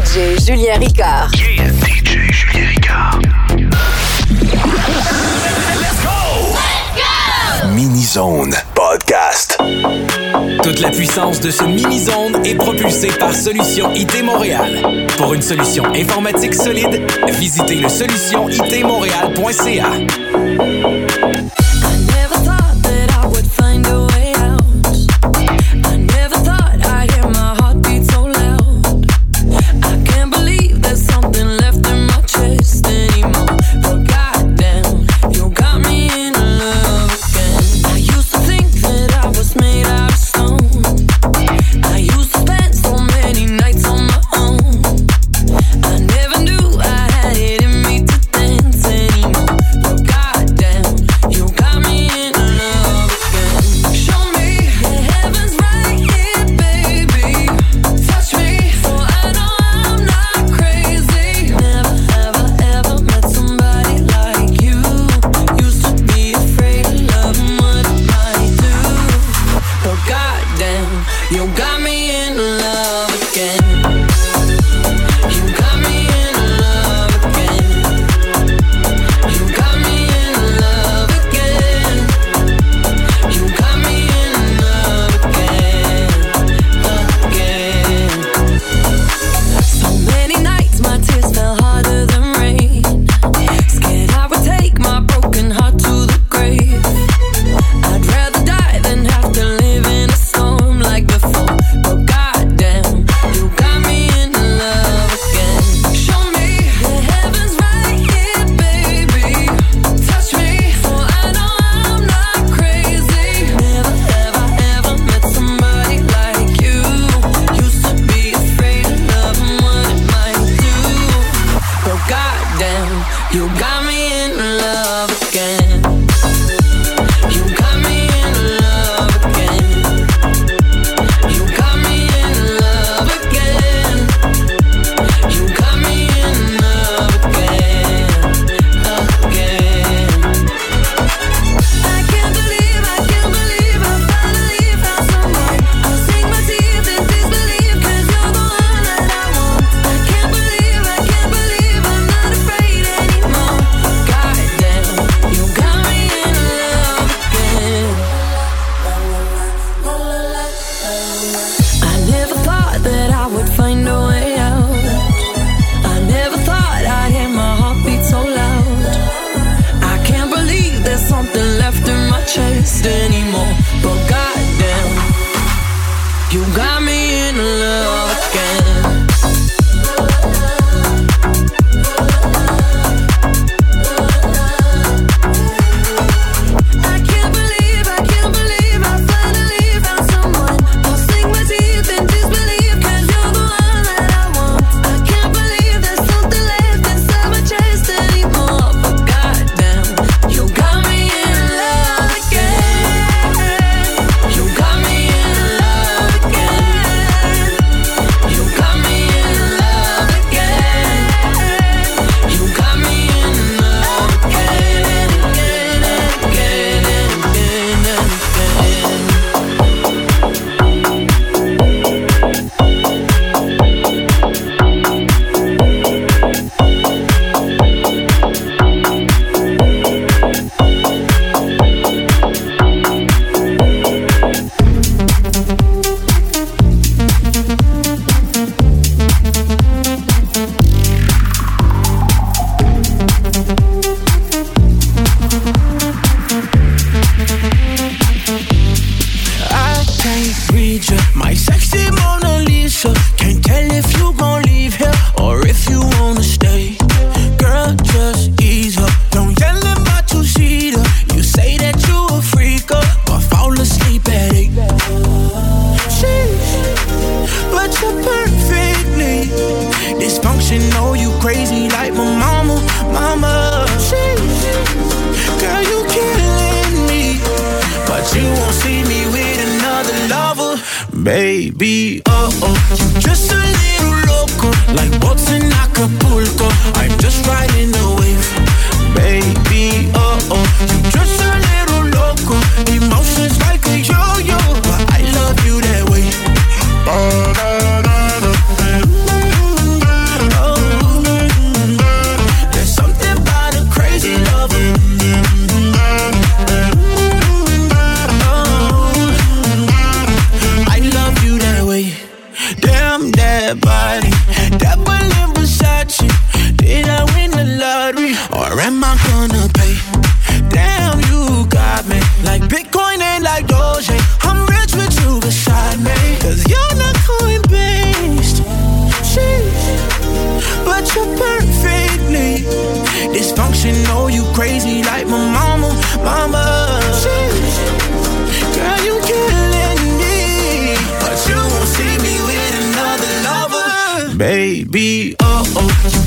DJ Julien Ricard. Yeah, DJ Julien Ricard. Let's go! Mini-Zone Podcast. Toute la puissance de ce mini-zone est propulsée par Solution IT Montréal. Pour une solution informatique solide, visitez le solutionitmontréal.ca.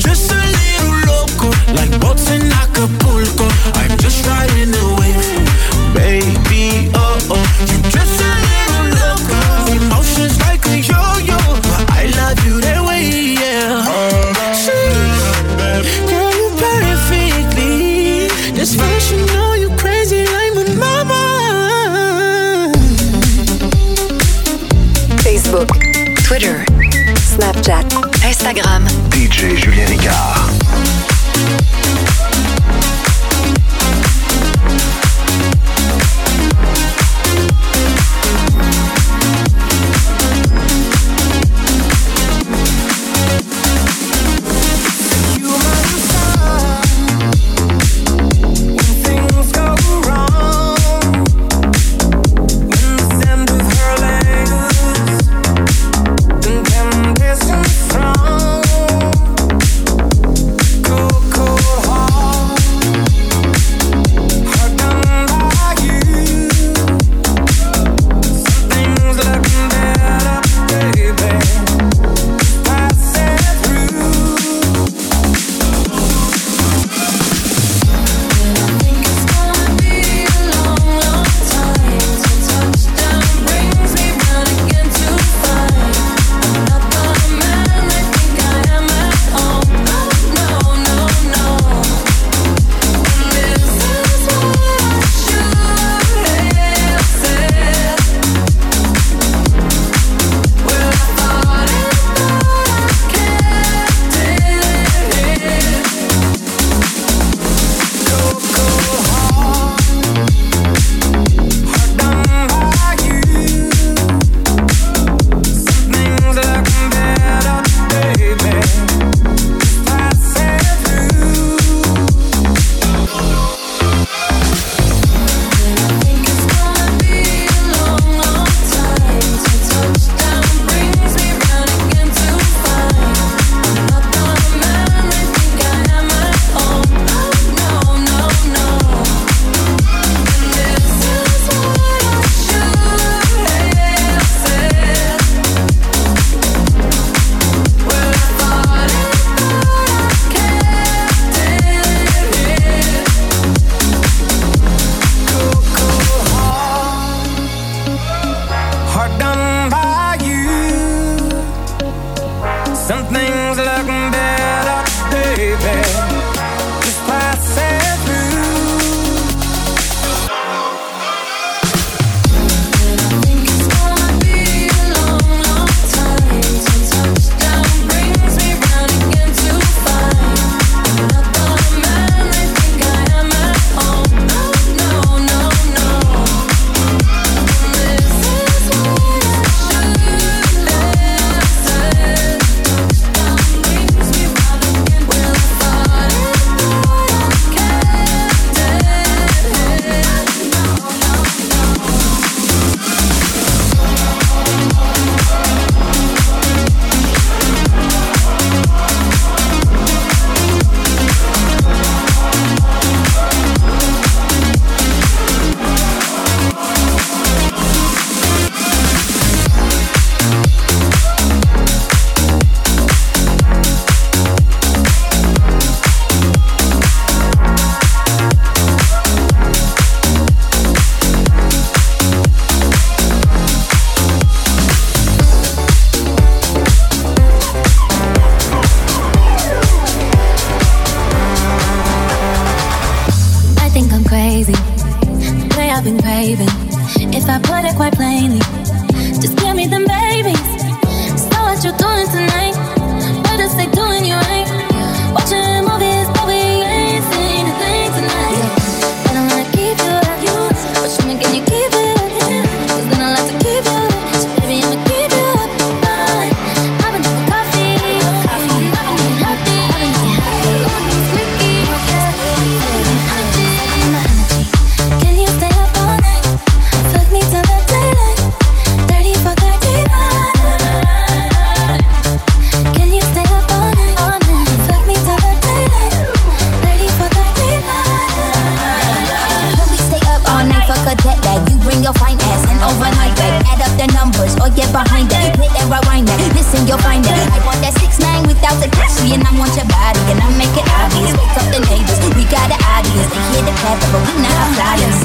just a little your fine ass and overnight bag. Add up the numbers or get behind it. Hit and rewind that. Listen, you'll find that. I want that six nine without the cushy, and I want your body, and I make it obvious. Wake up the neighbors, we got the audience. They hear the clap, but we not flyers.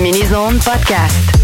Mini-Zone. Podcast.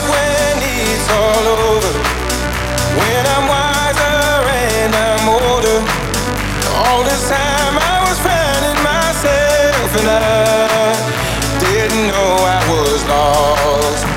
all over. When I'm wiser and I'm older, all this time I was finding myself and I didn't know I was lost.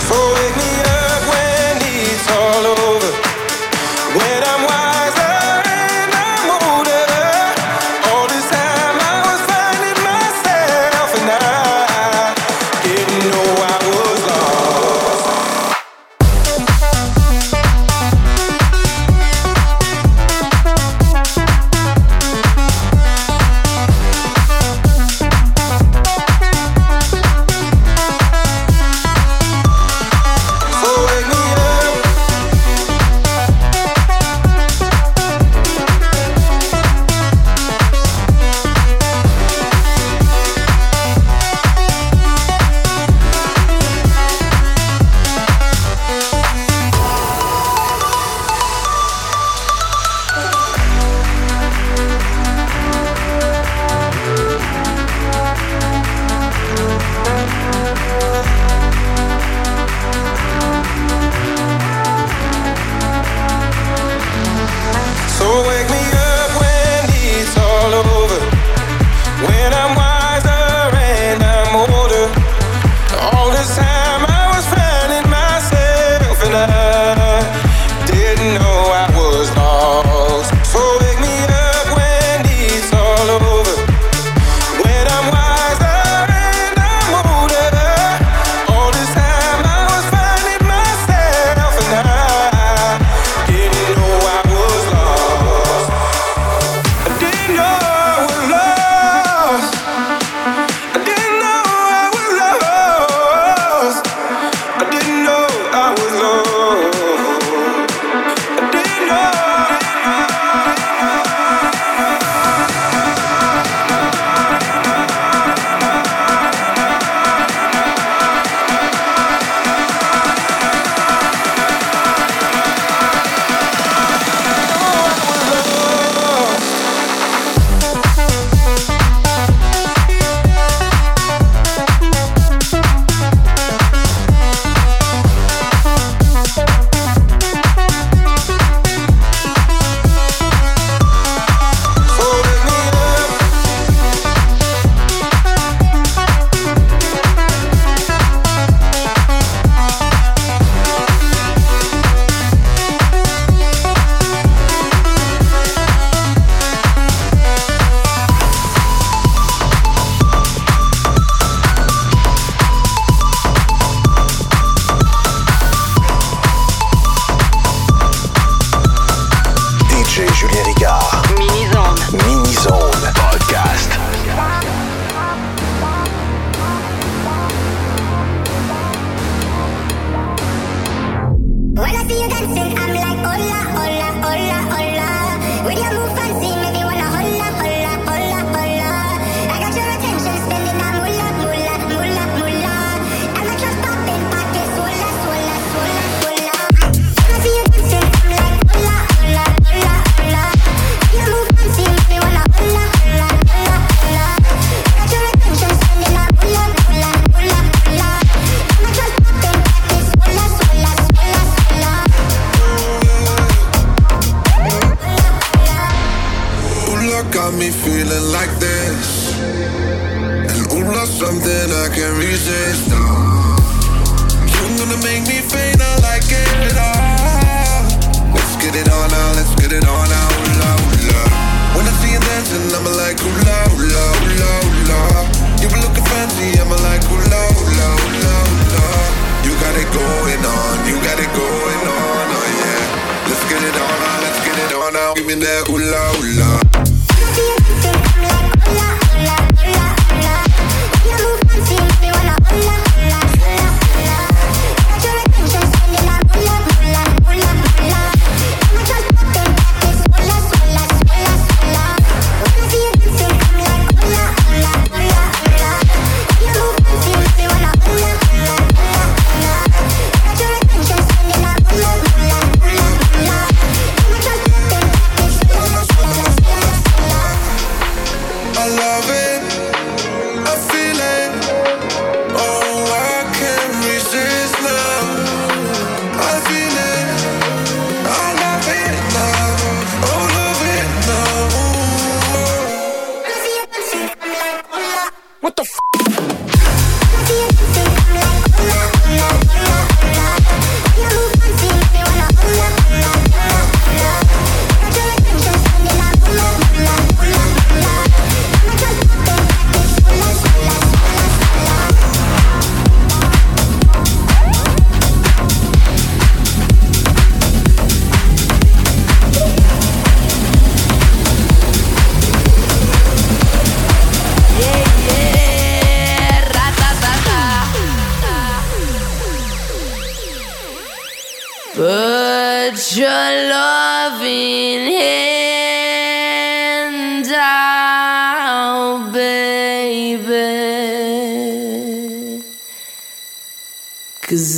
give me that hula hula.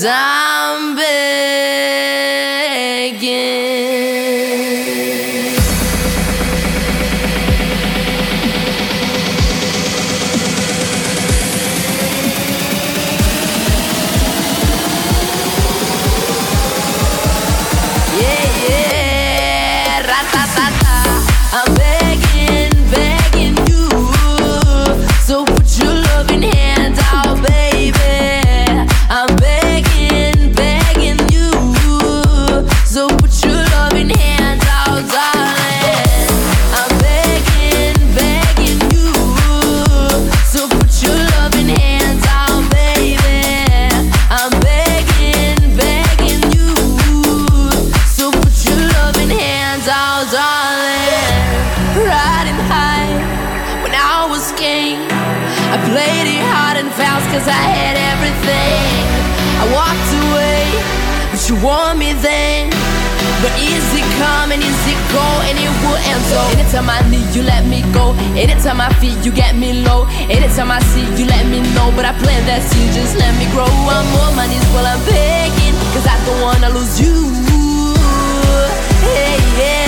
Cause come and is it go? And it will end so Anytime I need you let me go. Anytime I feel you get me low. Anytime I see you let me know. But I plant that seed just let me grow. I'm on my knees while I'm begging. Cause I don't wanna lose you. Hey yeah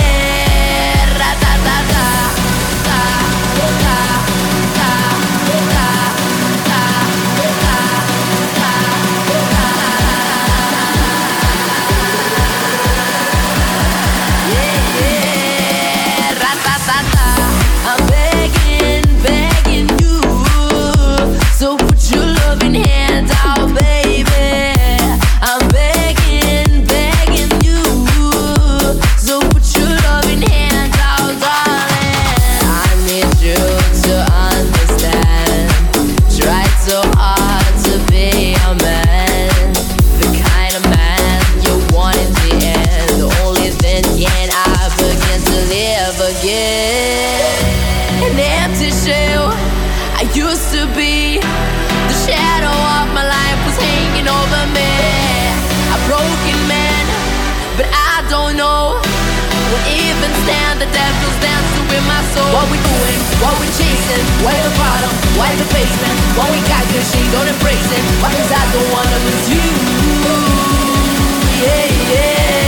used to be. The shadow of my life was hanging over me. A broken man, but I don't know. What even stand the devil's dancing with my soul? What we doing? What we chasing? Why the bottom? Why the basement? What we got good, she don't embrace it. Why cause I don't wanna lose you. Yeah, yeah.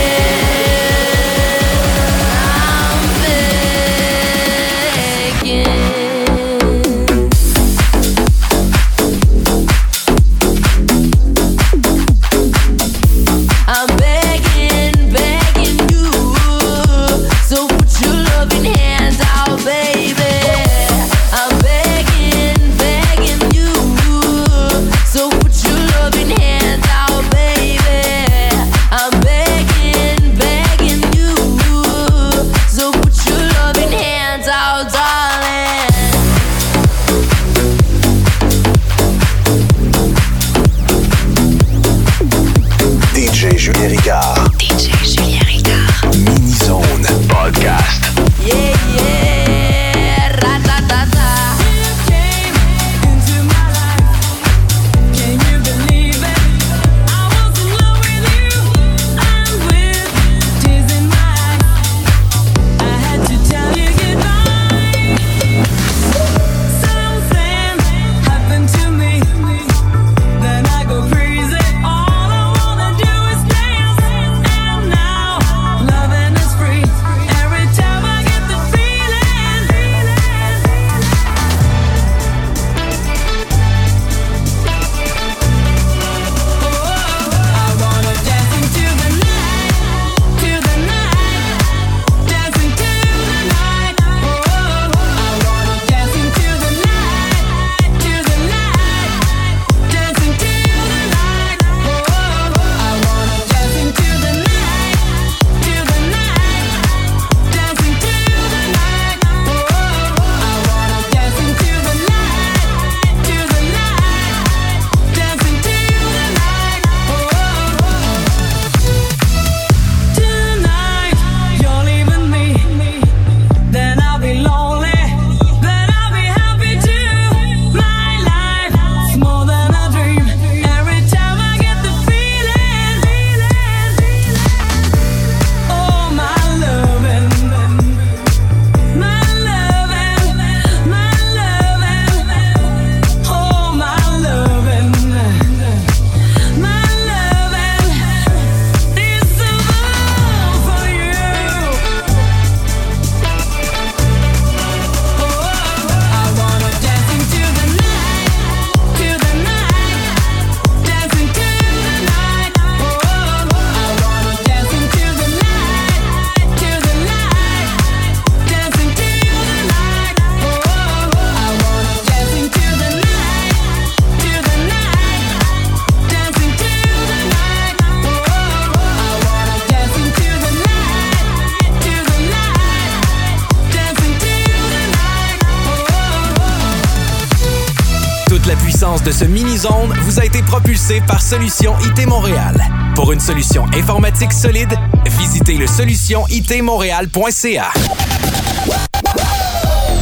De ce mini-zone vous a été propulsée par Solution IT Montréal. Pour une solution informatique solide, visitez le solutionitmontréal.ca.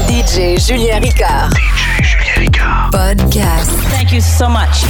DJ Julien Ricard. DJ Julien Ricard. Podcast. Thank you so much.